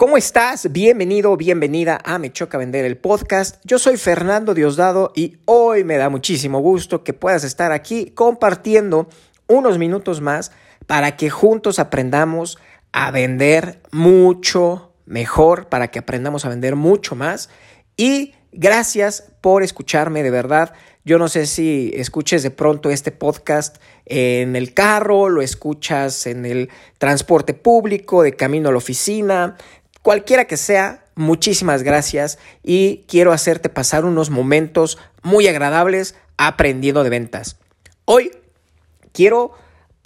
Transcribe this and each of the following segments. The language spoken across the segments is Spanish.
¿Cómo estás? Bienvenido, bienvenida a Me Choca Vender el podcast. Yo soy Fernando Diosdado y hoy me da muchísimo gusto que puedas estar aquí compartiendo unos minutos más para que juntos aprendamos a vender mucho mejor, para que aprendamos a vender mucho más. Y gracias por escucharme de verdad. Yo no sé si escuches de pronto este podcast en el carro, lo escuchas en el transporte público, de camino a la oficina, Cualquiera que sea, muchísimas gracias y quiero hacerte pasar unos momentos muy agradables aprendiendo de ventas. Hoy quiero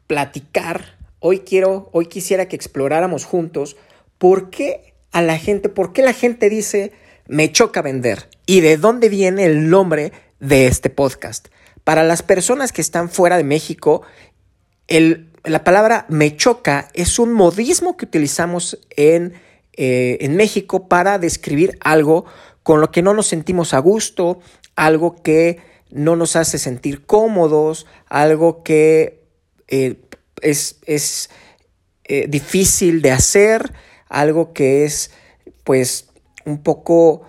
platicar, hoy quiero, hoy quisiera que exploráramos juntos por qué a la gente, por qué la gente dice me choca vender y de dónde viene el nombre de este podcast. Para las personas que están fuera de México, la palabra me choca es un modismo que utilizamos en eh, en México para describir algo con lo que no nos sentimos a gusto, algo que no nos hace sentir cómodos, algo que eh, es, es eh, difícil de hacer, algo que es pues un poco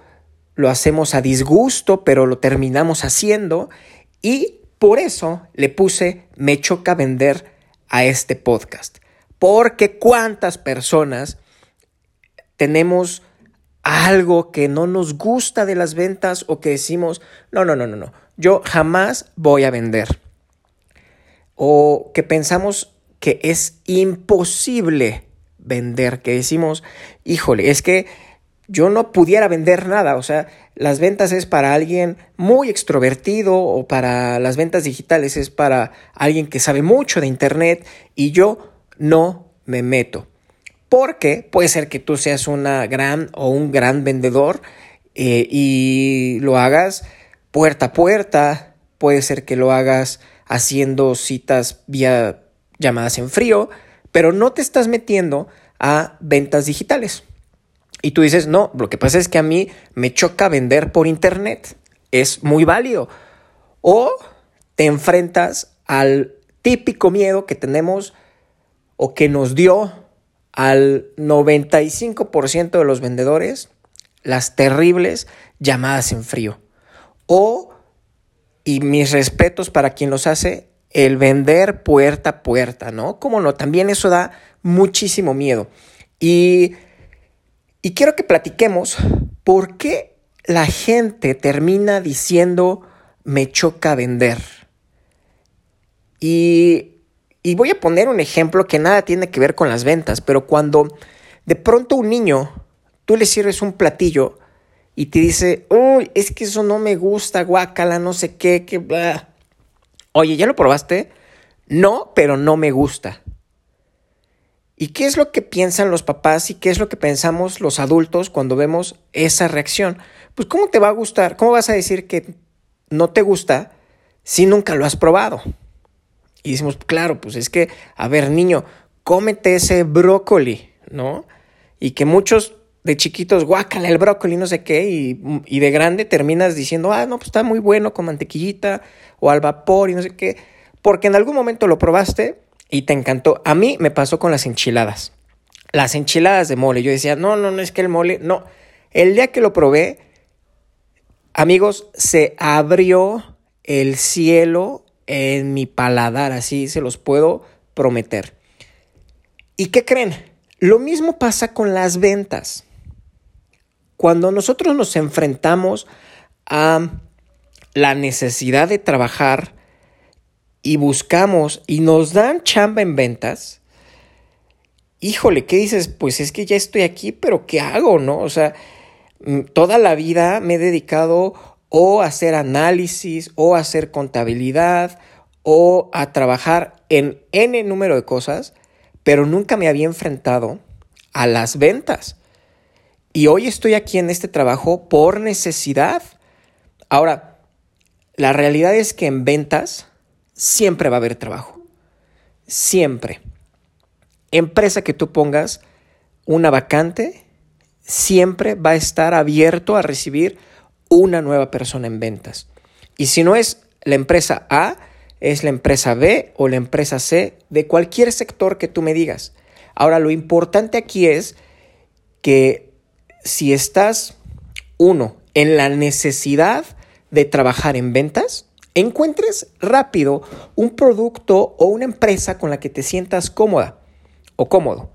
lo hacemos a disgusto, pero lo terminamos haciendo y por eso le puse me choca vender a este podcast. Porque cuántas personas tenemos algo que no nos gusta de las ventas o que decimos, no, no, no, no, no, yo jamás voy a vender. O que pensamos que es imposible vender, que decimos, híjole, es que yo no pudiera vender nada, o sea, las ventas es para alguien muy extrovertido o para las ventas digitales es para alguien que sabe mucho de Internet y yo no me meto porque puede ser que tú seas una gran o un gran vendedor eh, y lo hagas puerta a puerta, puede ser que lo hagas haciendo citas vía llamadas en frío, pero no te estás metiendo a ventas digitales. Y tú dices, no, lo que pasa es que a mí me choca vender por internet. Es muy válido. O te enfrentas al típico miedo que tenemos o que nos dio al 95% de los vendedores las terribles llamadas en frío. O, y mis respetos para quien los hace, el vender puerta a puerta, ¿no? Como no, también eso da muchísimo miedo. Y, y quiero que platiquemos por qué la gente termina diciendo me choca vender. Y y voy a poner un ejemplo que nada tiene que ver con las ventas, pero cuando de pronto un niño, tú le sirves un platillo y te dice, uy, es que eso no me gusta, guácala, no sé qué, que... Bla. Oye, ¿ya lo probaste? No, pero no me gusta. ¿Y qué es lo que piensan los papás y qué es lo que pensamos los adultos cuando vemos esa reacción? Pues ¿cómo te va a gustar? ¿Cómo vas a decir que no te gusta si nunca lo has probado? Y decimos, claro, pues es que, a ver, niño, cómete ese brócoli, ¿no? Y que muchos de chiquitos, guácala el brócoli, no sé qué, y, de grande terminas diciendo, ah, no, pues está muy bueno con mantequillita o al vapor y no sé qué, porque en algún momento lo probaste y te encantó. A mí me pasó con las enchiladas. Las enchiladas de mole. Yo decía, no, no, no es que el mole, no. El día que lo probé, amigos, se abrió el cielo en mi paladar, así se los puedo prometer. ¿Y qué creen? Lo mismo pasa con las ventas. Cuando nosotros nos enfrentamos a la necesidad de trabajar y buscamos y nos dan chamba en ventas, híjole, ¿qué dices? Pues es que ya estoy aquí, pero ¿qué hago? ¿No? O sea, mm, toda la vida me he dedicado o hacer análisis o hacer contabilidad o a trabajar en N número de cosas, pero nunca me había enfrentado a las ventas. Y hoy estoy aquí en este trabajo por necesidad. Ahora, la realidad es que en ventas siempre va a haber trabajo. Siempre. Empresa que tú pongas una vacante, siempre va a estar abierto a recibir una nueva persona en ventas. Y si no es la empresa A, es la empresa B o la empresa C de cualquier sector que tú me digas. Ahora, lo importante aquí es que si estás, uno, en la necesidad de trabajar en ventas, encuentres rápido un producto o una empresa con la que te sientas cómoda o cómodo.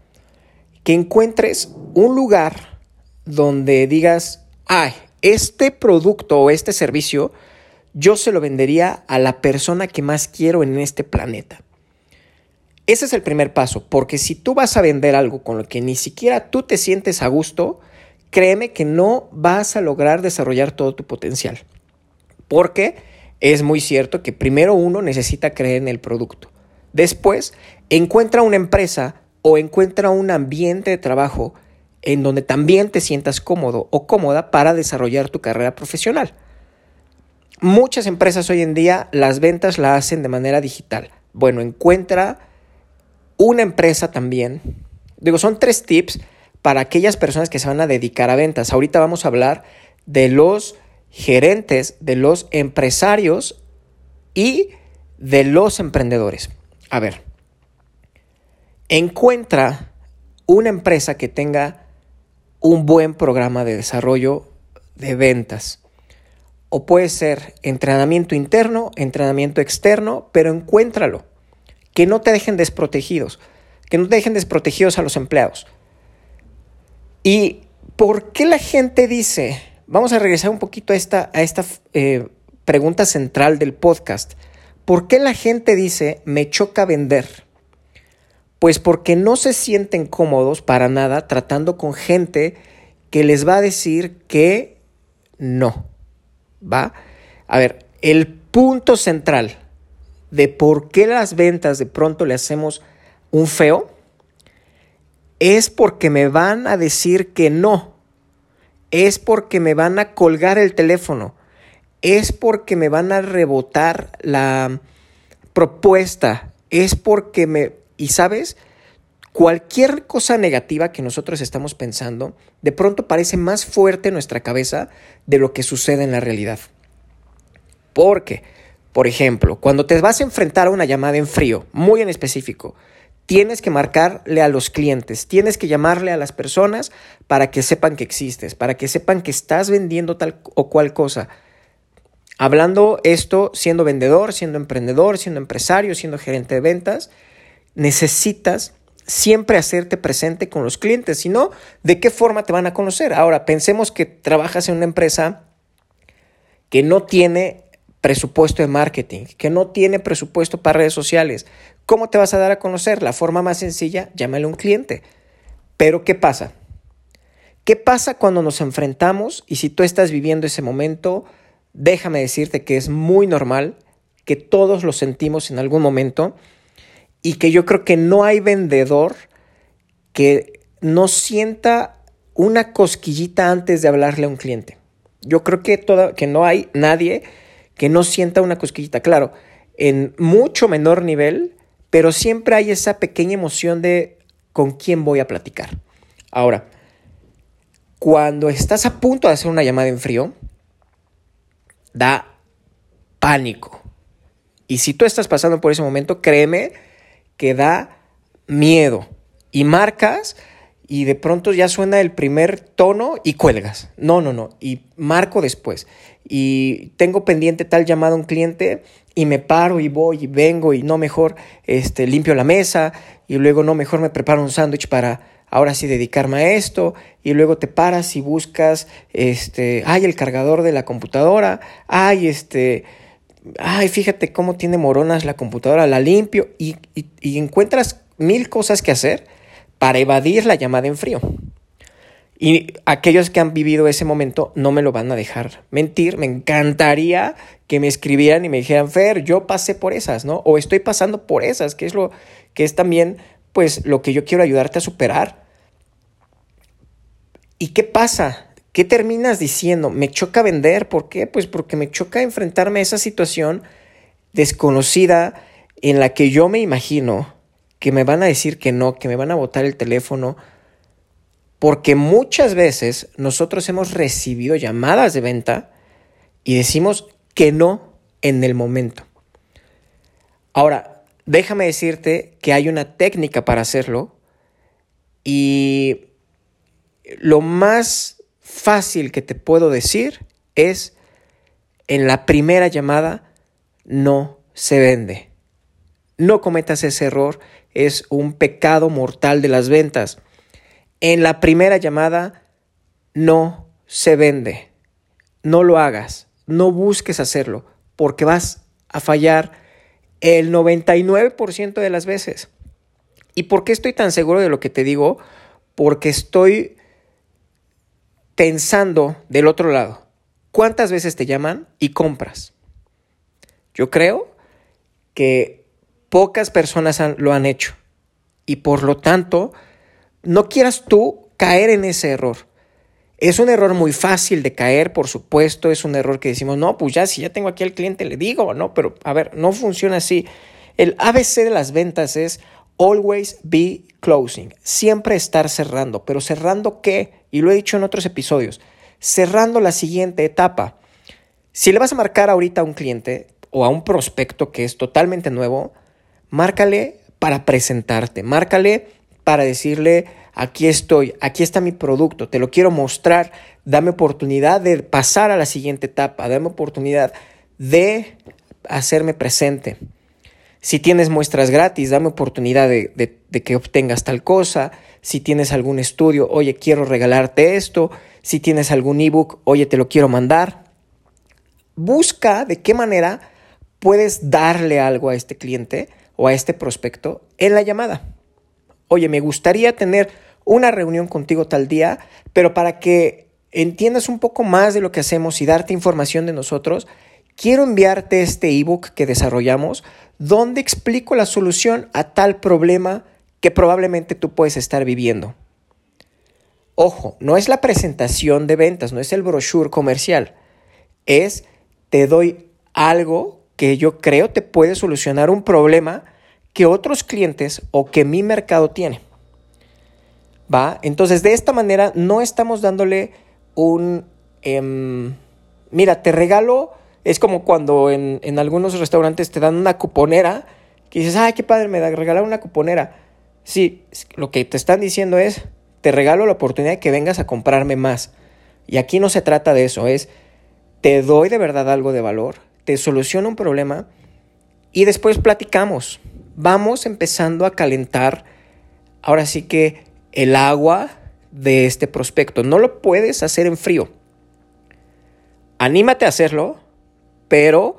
Que encuentres un lugar donde digas, ay, este producto o este servicio yo se lo vendería a la persona que más quiero en este planeta. Ese es el primer paso, porque si tú vas a vender algo con lo que ni siquiera tú te sientes a gusto, créeme que no vas a lograr desarrollar todo tu potencial. Porque es muy cierto que primero uno necesita creer en el producto. Después, encuentra una empresa o encuentra un ambiente de trabajo en donde también te sientas cómodo o cómoda para desarrollar tu carrera profesional. Muchas empresas hoy en día las ventas la hacen de manera digital. Bueno, encuentra una empresa también. Digo, son tres tips para aquellas personas que se van a dedicar a ventas. Ahorita vamos a hablar de los gerentes, de los empresarios y de los emprendedores. A ver, encuentra una empresa que tenga un buen programa de desarrollo de ventas. O puede ser entrenamiento interno, entrenamiento externo, pero encuéntralo. Que no te dejen desprotegidos, que no te dejen desprotegidos a los empleados. ¿Y por qué la gente dice, vamos a regresar un poquito a esta, a esta eh, pregunta central del podcast, ¿por qué la gente dice, me choca vender? Pues porque no se sienten cómodos para nada tratando con gente que les va a decir que no. ¿Va? A ver, el punto central de por qué las ventas de pronto le hacemos un feo es porque me van a decir que no. Es porque me van a colgar el teléfono. Es porque me van a rebotar la propuesta. Es porque me y sabes, cualquier cosa negativa que nosotros estamos pensando, de pronto parece más fuerte en nuestra cabeza de lo que sucede en la realidad. Porque, por ejemplo, cuando te vas a enfrentar a una llamada en frío, muy en específico, tienes que marcarle a los clientes, tienes que llamarle a las personas para que sepan que existes, para que sepan que estás vendiendo tal o cual cosa. Hablando esto, siendo vendedor, siendo emprendedor, siendo empresario, siendo gerente de ventas, necesitas siempre hacerte presente con los clientes, si no, ¿de qué forma te van a conocer? Ahora, pensemos que trabajas en una empresa que no tiene presupuesto de marketing, que no tiene presupuesto para redes sociales. ¿Cómo te vas a dar a conocer? La forma más sencilla, llámale a un cliente. Pero ¿qué pasa? ¿Qué pasa cuando nos enfrentamos y si tú estás viviendo ese momento, déjame decirte que es muy normal, que todos lo sentimos en algún momento, y que yo creo que no hay vendedor que no sienta una cosquillita antes de hablarle a un cliente. Yo creo que, que no hay nadie que no sienta una cosquillita. Claro, en mucho menor nivel, pero siempre hay esa pequeña emoción de con quién voy a platicar. Ahora, cuando estás a punto de hacer una llamada en frío, da pánico. Y si tú estás pasando por ese momento, créeme que da miedo y marcas y de pronto ya suena el primer tono y cuelgas. No, no, no. Y marco después. Y tengo pendiente tal llamado a un cliente y me paro y voy y vengo y no mejor este, limpio la mesa y luego no mejor me preparo un sándwich para ahora sí dedicarme a esto y luego te paras y buscas este, ay, el cargador de la computadora, ay, este, ay, fíjate cómo tiene moronas la computadora, la limpio y, encuentras mil cosas que hacer para evadir la llamada en frío. Y aquellos que han vivido ese momento no me lo van a dejar mentir. Me encantaría que me escribieran y me dijeran, Fer, yo pasé por esas, ¿no? O estoy pasando por esas, que es lo que es también, pues, lo que yo quiero ayudarte a superar. ¿Y qué pasa? ¿Qué terminas diciendo? Me choca vender. ¿Por qué? Pues porque me choca enfrentarme a esa situación desconocida en la que yo me imagino que me van a decir que no, que me van a botar el teléfono. Porque muchas veces nosotros hemos recibido llamadas de venta y decimos que no en el momento. Ahora, déjame decirte que hay una técnica para hacerlo y lo más fácil que te puedo decir es en la primera llamada no se vende. No cometas ese error, es un pecado mortal de las ventas. En la primera llamada no se vende. No lo hagas, no busques hacerlo, porque vas a fallar el 99% de las veces. ¿Y por qué estoy tan seguro de lo que te digo? Porque estoy pensando del otro lado. ¿Cuántas veces te llaman y compras? Yo creo que pocas personas lo han hecho. Y por lo tanto, no quieras tú caer en ese error. Es un error muy fácil de caer, por supuesto, es un error que decimos, no, pues ya, si ya tengo aquí al cliente, le digo, no, pero a ver, no funciona así. El ABC de las ventas es always be closing, siempre estar cerrando, pero cerrando qué? Y lo he dicho en otros episodios, cerrando la siguiente etapa. Si le vas a marcar ahorita a un cliente o a un prospecto que es totalmente nuevo, márcale para presentarte, márcale para decirle, aquí estoy, aquí está mi producto, te lo quiero mostrar, dame oportunidad de pasar a la siguiente etapa, dame oportunidad de hacerme presente. Si tienes muestras gratis, dame oportunidad de, que obtengas tal cosa. Si tienes algún estudio, oye, quiero regalarte esto. Si tienes algún ebook, oye, te lo quiero mandar. Busca de qué manera puedes darle algo a este cliente o a este prospecto en la llamada oye, me gustaría tener una reunión contigo tal día, pero para que entiendas un poco más de lo que hacemos y darte información de nosotros, quiero enviarte este ebook que desarrollamos donde explico la solución a tal problema que probablemente tú puedes estar viviendo. Ojo, no es la presentación de ventas, no es el brochure comercial, es te doy algo que yo creo te puede solucionar un problema que otros clientes o que mi mercado tiene. ¿Va? Entonces, de esta manera no estamos dándole un... Em, mira, te regalo, es como cuando en, algunos restaurantes te dan una cuponera, que dices, ay, qué padre, me da regalar una cuponera. Sí, lo que te están diciendo es, te regalo la oportunidad de que vengas a comprarme más. Y aquí no se trata de eso, es, te doy de verdad algo de valor, te soluciono un problema y después platicamos vamos empezando a calentar ahora sí que el agua de este prospecto. No lo puedes hacer en frío. Anímate a hacerlo, pero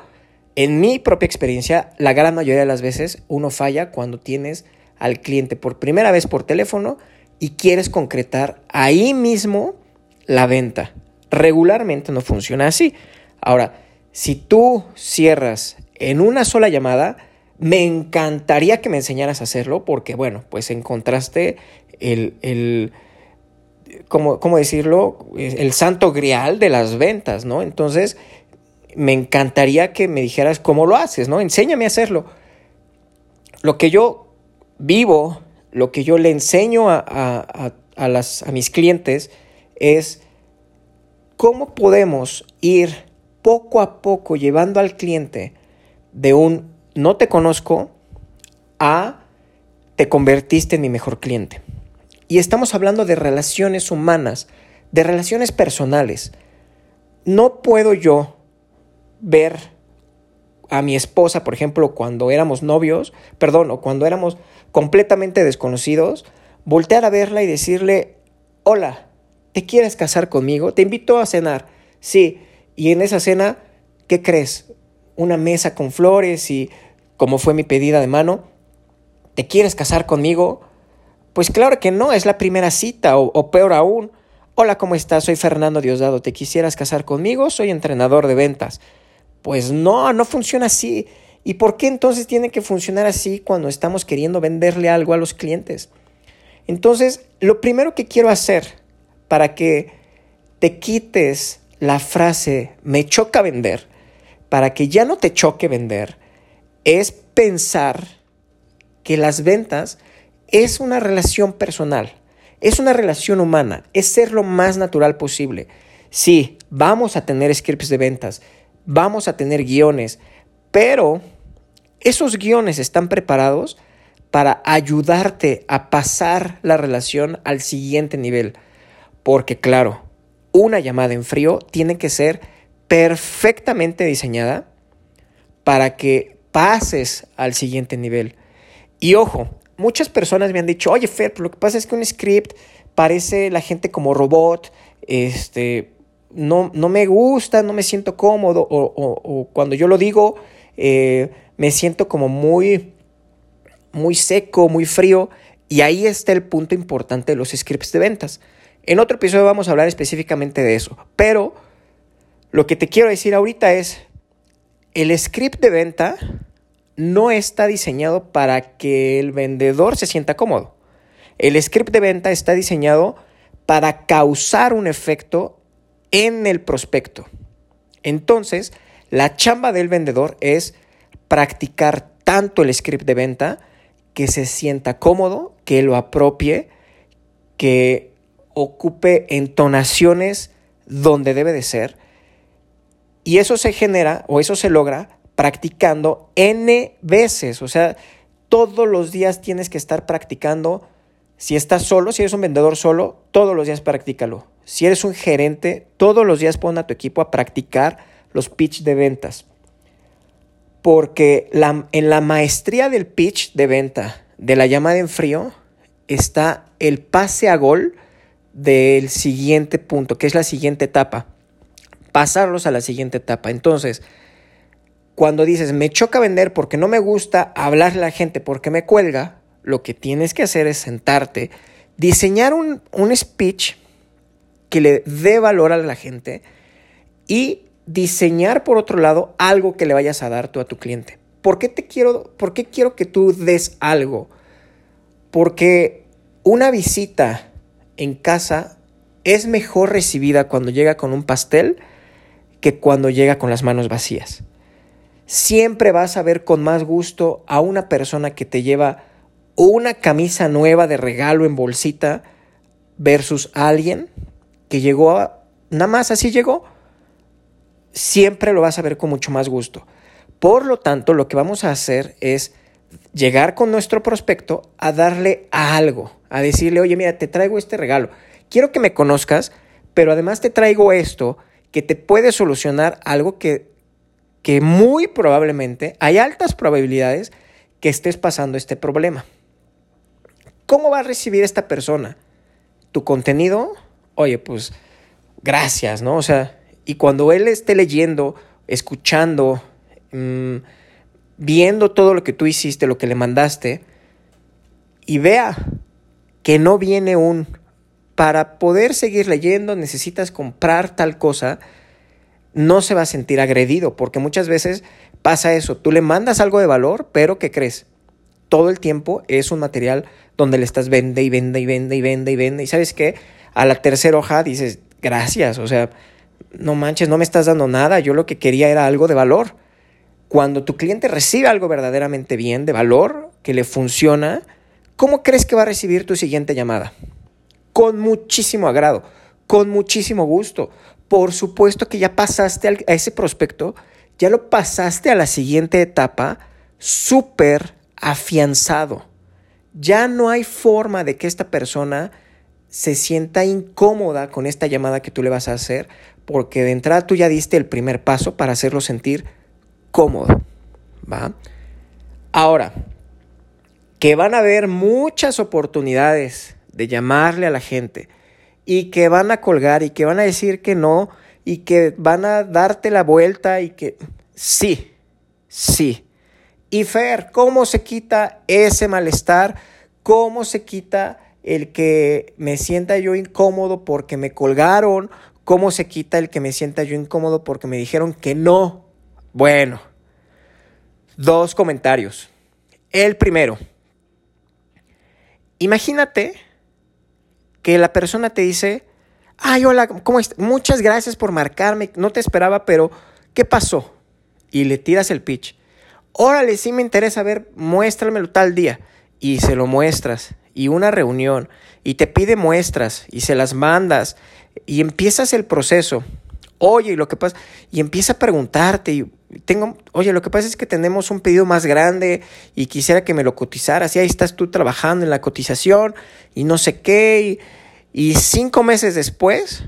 en mi propia experiencia, la gran mayoría de las veces uno falla cuando tienes al cliente por primera vez por teléfono y quieres concretar ahí mismo la venta. Regularmente no funciona así. Ahora, si tú cierras en una sola llamada, me encantaría que me enseñaras a hacerlo porque, bueno, pues encontraste el, el ¿cómo, ¿cómo, decirlo? El santo grial de las ventas, ¿no? Entonces, me encantaría que me dijeras cómo lo haces, ¿no? Enséñame a hacerlo. Lo que yo vivo, lo que yo le enseño a, a, a, las, a mis clientes es cómo podemos ir poco a poco llevando al cliente de un no te conozco a te convertiste en mi mejor cliente. Y estamos hablando de relaciones humanas, de relaciones personales. No puedo yo ver a mi esposa, por ejemplo, cuando éramos novios, perdón, o cuando éramos completamente desconocidos, voltear a verla y decirle, hola, ¿te quieres casar conmigo? Te invito a cenar. Sí, y en esa cena, ¿qué crees? una mesa con flores y como fue mi pedida de mano, ¿te quieres casar conmigo? Pues claro que no, es la primera cita o, peor aún. Hola, ¿cómo estás? Soy Fernando Diosdado. ¿Te quisieras casar conmigo? Soy entrenador de ventas. Pues no, no funciona así. ¿Y por qué entonces tiene que funcionar así cuando estamos queriendo venderle algo a los clientes? Entonces, lo primero que quiero hacer para que te quites la frase me choca vender para que ya no te choque vender es pensar que las ventas es una relación personal, es una relación humana, es ser lo más natural posible. Sí, vamos a tener scripts de ventas, vamos a tener guiones, pero esos guiones están preparados para ayudarte a pasar la relación al siguiente nivel. Porque claro, una llamada en frío tiene que ser perfectamente diseñada para que pases al siguiente nivel. Y ojo, muchas personas me han dicho, oye Fer, lo que pasa es que un script parece la gente como robot, este, no, no me gusta, no me siento cómodo, o, cuando yo lo digo, eh, me siento como muy, muy seco, muy frío, y ahí está el punto importante de los scripts de ventas. En otro episodio vamos a hablar específicamente de eso, pero lo que te quiero decir ahorita es, el script de venta no está diseñado para que el vendedor se sienta cómodo. El script de venta está diseñado para causar un efecto en el prospecto. Entonces, la chamba del vendedor es practicar tanto el script de venta que se sienta cómodo, que lo apropie, que ocupe entonaciones donde debe de ser. Y eso se genera o eso se logra practicando N veces. O sea, todos los días tienes que estar practicando. Si estás solo, si eres un vendedor solo, todos los días practícalo. Si eres un gerente, todos los días pon a tu equipo a practicar los pitch de ventas. Porque en la maestría del pitch de venta, de la llamada en frío, está el pase a gol del siguiente punto, que es la siguiente etapa. Pasarlos a la siguiente etapa. Entonces, cuando dices, me choca vender porque no me gusta hablarle a la gente porque me cuelga, lo que tienes que hacer es sentarte, diseñar un, un speech que le dé valor a la gente y diseñar por otro lado algo que le vayas a dar tú a tu cliente. ¿Por qué te quiero, por qué quiero que tú des algo? Porque una visita en casa es mejor recibida cuando llega con un pastel que cuando llega con las manos vacías. Siempre vas a ver con más gusto a una persona que te lleva una camisa nueva de regalo en bolsita versus alguien que llegó a, nada más así llegó. Siempre lo vas a ver con mucho más gusto. Por lo tanto, lo que vamos a hacer es llegar con nuestro prospecto a darle algo, a decirle, oye, mira, te traigo este regalo. Quiero que me conozcas, pero además te traigo esto que te puede solucionar algo que que muy probablemente hay altas probabilidades que estés pasando este problema. ¿Cómo va a recibir esta persona tu contenido? Oye, pues gracias, ¿no? O sea, y cuando él esté leyendo, escuchando, mm, viendo todo lo que tú hiciste, lo que le mandaste, y vea que no viene un, para poder seguir leyendo necesitas comprar tal cosa, no se va a sentir agredido, porque muchas veces pasa eso, tú le mandas algo de valor, pero ¿qué crees? Todo el tiempo es un material donde le estás vende y vende y vende y vende y vende. Y sabes qué? A la tercera hoja dices, gracias, o sea, no manches, no me estás dando nada, yo lo que quería era algo de valor. Cuando tu cliente recibe algo verdaderamente bien, de valor, que le funciona, ¿cómo crees que va a recibir tu siguiente llamada? Con muchísimo agrado, con muchísimo gusto, por supuesto que ya pasaste a ese prospecto, ya lo pasaste a la siguiente etapa súper afianzado. Ya no hay forma de que esta persona se sienta incómoda con esta llamada que tú le vas a hacer, porque de entrada tú ya diste el primer paso para hacerlo sentir cómodo. ¿Va? Ahora, que van a haber muchas oportunidades de llamarle a la gente y que van a colgar y que van a decir que no y que van a darte la vuelta y que sí, sí. Y Fer, ¿cómo se quita ese malestar? ¿Cómo se quita el que me sienta yo incómodo porque me colgaron? ¿Cómo se quita el que me sienta yo incómodo porque me dijeron que no? Bueno, dos comentarios. El primero, imagínate que la persona te dice, ay, hola, ¿cómo estás? Muchas gracias por marcarme, no te esperaba, pero ¿qué pasó? Y le tiras el pitch. Órale, sí me interesa ver, muéstramelo tal día. Y se lo muestras. Y una reunión. Y te pide muestras. Y se las mandas. Y empiezas el proceso. Oye, lo que pasa. Y empieza a preguntarte. Y tengo, oye, lo que pasa es que tenemos un pedido más grande y quisiera que me lo cotizaras. Y ahí estás tú trabajando en la cotización y no sé qué. Y cinco meses después,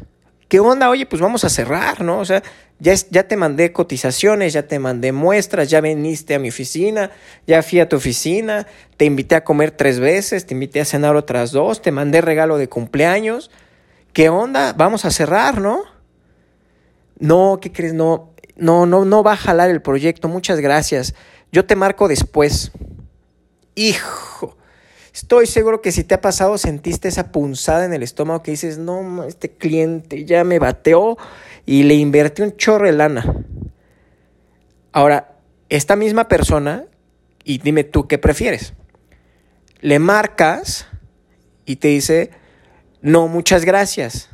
¿qué onda? Oye, pues vamos a cerrar, ¿no? O sea, ya, te mandé cotizaciones, ya te mandé muestras, ya viniste a mi oficina, ya fui a tu oficina, te invité a comer tres veces, te invité a cenar otras dos, te mandé regalo de cumpleaños. ¿Qué onda? Vamos a cerrar, ¿no? No, ¿qué crees? No, no, no, no va a jalar el proyecto, muchas gracias. Yo te marco después. Hijo, estoy seguro que si te ha pasado sentiste esa punzada en el estómago que dices, no, este cliente ya me bateó y le invertí un chorro de lana. Ahora, esta misma persona, y dime tú qué prefieres, le marcas y te dice, no, muchas gracias.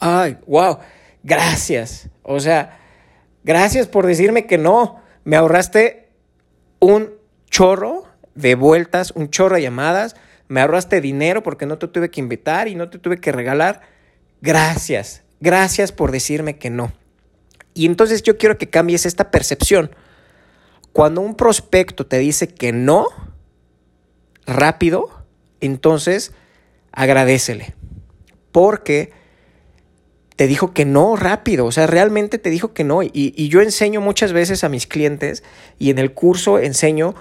Ay, wow, gracias. O sea, gracias por decirme que no. Me ahorraste un chorro de vueltas, un chorro de llamadas. Me ahorraste dinero porque no te tuve que invitar y no te tuve que regalar. Gracias. Gracias por decirme que no. Y entonces yo quiero que cambies esta percepción. Cuando un prospecto te dice que no, rápido, entonces agradecele. Porque te dijo que no rápido, o sea, realmente te dijo que no. Y, y, yo enseño muchas veces a mis clientes y en el curso enseño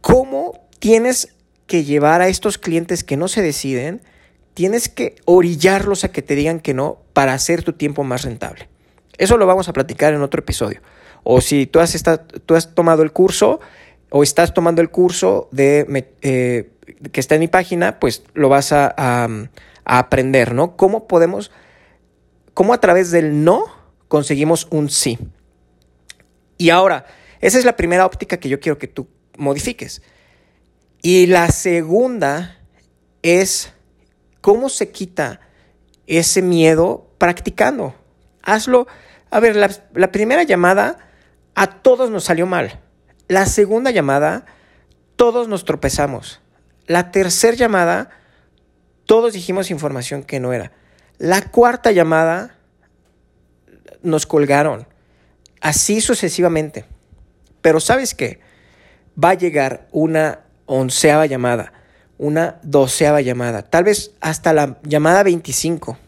cómo tienes que llevar a estos clientes que no se deciden tienes que orillarlos a que te digan que no para hacer tu tiempo más rentable. Eso lo vamos a platicar en otro episodio. O si tú has, tomado el curso o estás tomando el curso de, eh, que está en mi página, pues lo vas a, a, aprender, ¿no? ¿Cómo podemos, cómo a través del no conseguimos un sí? Y ahora, esa es la primera óptica que yo quiero que tú modifiques. Y la segunda es ¿Cómo se quita ese miedo practicando? Hazlo. A ver, la, primera llamada a todos nos salió mal. La segunda llamada, todos nos tropezamos. La tercera llamada, todos dijimos información que no era. La cuarta llamada, nos colgaron. Así sucesivamente. Pero ¿sabes qué? Va a llegar una onceava llamada una doceava llamada, tal vez hasta la llamada 25,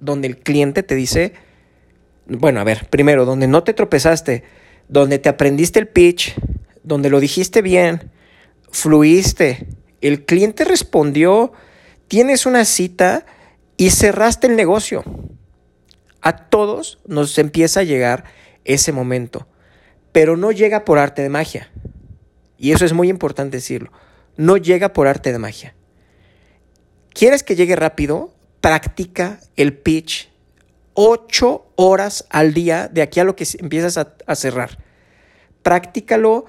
donde el cliente te dice, bueno, a ver, primero, donde no te tropezaste, donde te aprendiste el pitch, donde lo dijiste bien, fluiste, el cliente respondió, tienes una cita y cerraste el negocio. A todos nos empieza a llegar ese momento, pero no llega por arte de magia. Y eso es muy importante decirlo no llega por arte de magia. ¿Quieres que llegue rápido? Practica el pitch ocho horas al día de aquí a lo que empiezas a, cerrar. Practícalo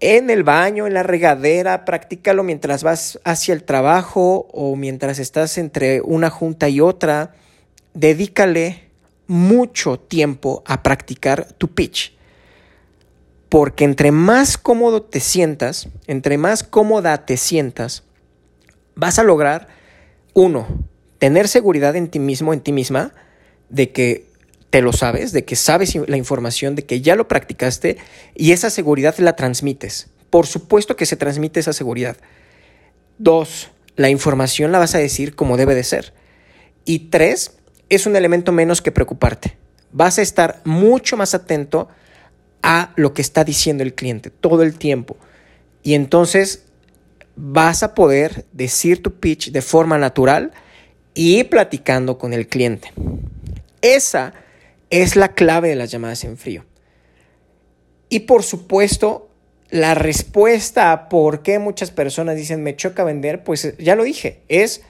en el baño, en la regadera, practícalo mientras vas hacia el trabajo o mientras estás entre una junta y otra. Dedícale mucho tiempo a practicar tu pitch. Porque entre más cómodo te sientas, entre más cómoda te sientas, vas a lograr, uno, tener seguridad en ti mismo, en ti misma, de que te lo sabes, de que sabes la información, de que ya lo practicaste y esa seguridad la transmites. Por supuesto que se transmite esa seguridad. Dos, la información la vas a decir como debe de ser. Y tres, es un elemento menos que preocuparte. Vas a estar mucho más atento a lo que está diciendo el cliente todo el tiempo. Y entonces vas a poder decir tu pitch de forma natural y platicando con el cliente. Esa es la clave de las llamadas en frío. Y por supuesto, la respuesta a por qué muchas personas dicen me choca vender, pues ya lo dije, es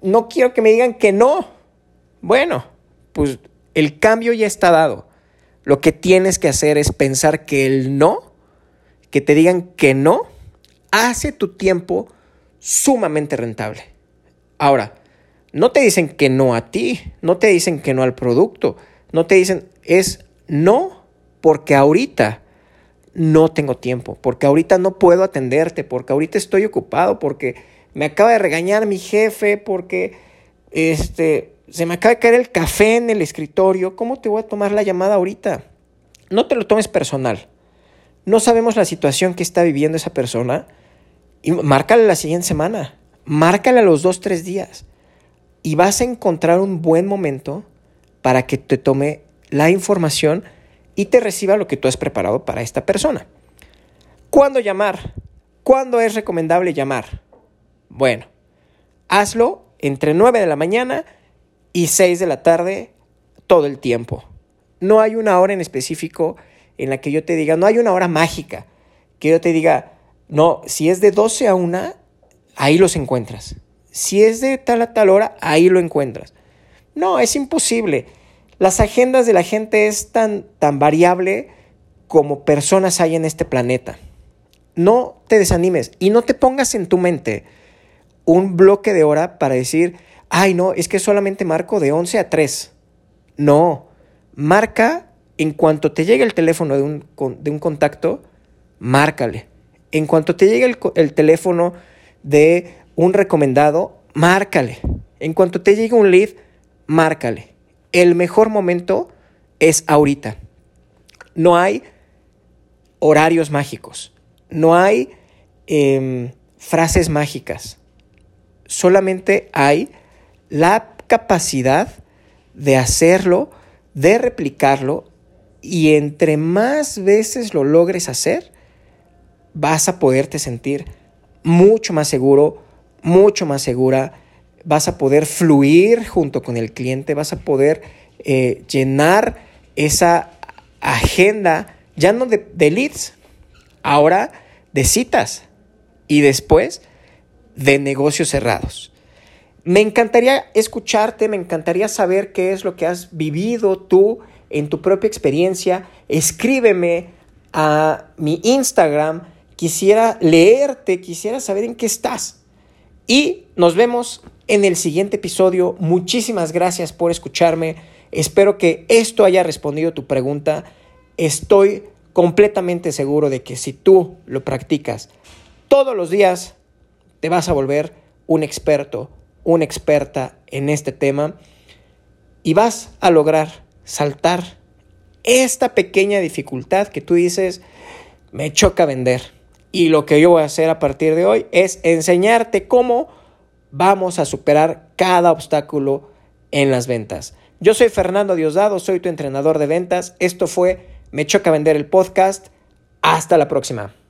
no quiero que me digan que no. Bueno, pues el cambio ya está dado. Lo que tienes que hacer es pensar que el no, que te digan que no, hace tu tiempo sumamente rentable. Ahora, no te dicen que no a ti, no te dicen que no al producto, no te dicen es no porque ahorita no tengo tiempo, porque ahorita no puedo atenderte, porque ahorita estoy ocupado, porque me acaba de regañar mi jefe, porque este se me acaba de caer el café en el escritorio, ¿cómo te voy a tomar la llamada ahorita? No te lo tomes personal. No sabemos la situación que está viviendo esa persona y márcale la siguiente semana. márcale a los dos, tres días y vas a encontrar un buen momento para que te tome la información y te reciba lo que tú has preparado para esta persona. ¿Cuándo llamar? ¿Cuándo es recomendable llamar? Bueno, hazlo entre 9 de la mañana y 6 de la tarde todo el tiempo. No hay una hora en específico en la que yo te diga, no hay una hora mágica, que yo te diga, no, si es de 12 a 1, ahí los encuentras. Si es de tal a tal hora, ahí lo encuentras. No, es imposible. Las agendas de la gente es tan, tan variable como personas hay en este planeta. No te desanimes y no te pongas en tu mente un bloque de hora para decir, ay no, es que solamente marco de 11 a 3. No, marca en cuanto te llegue el teléfono de un, de un contacto, márcale. En cuanto te llegue el, el teléfono de un recomendado, márcale. En cuanto te llegue un lead, márcale. El mejor momento es ahorita. No hay horarios mágicos. No hay em, frases mágicas. Solamente hay la capacidad de hacerlo, de replicarlo y entre más veces lo logres hacer, vas a poderte sentir mucho más seguro, mucho más segura, vas a poder fluir junto con el cliente, vas a poder eh, llenar esa agenda, ya no de, de leads, ahora de citas y después de negocios cerrados. Me encantaría escucharte, me encantaría saber qué es lo que has vivido tú en tu propia experiencia. Escríbeme a mi Instagram quisiera leerte, quisiera saber en qué estás. Y nos vemos en el siguiente episodio. Muchísimas gracias por escucharme. Espero que esto haya respondido tu pregunta. Estoy completamente seguro de que si tú lo practicas todos los días, te vas a volver un experto, una experta en este tema y vas a lograr saltar esta pequeña dificultad que tú dices, me choca vender y lo que yo voy a hacer a partir de hoy es enseñarte cómo vamos a superar cada obstáculo en las ventas. Yo soy Fernando Diosdado, soy tu entrenador de ventas. Esto fue Me Choca Vender el podcast. Hasta la próxima.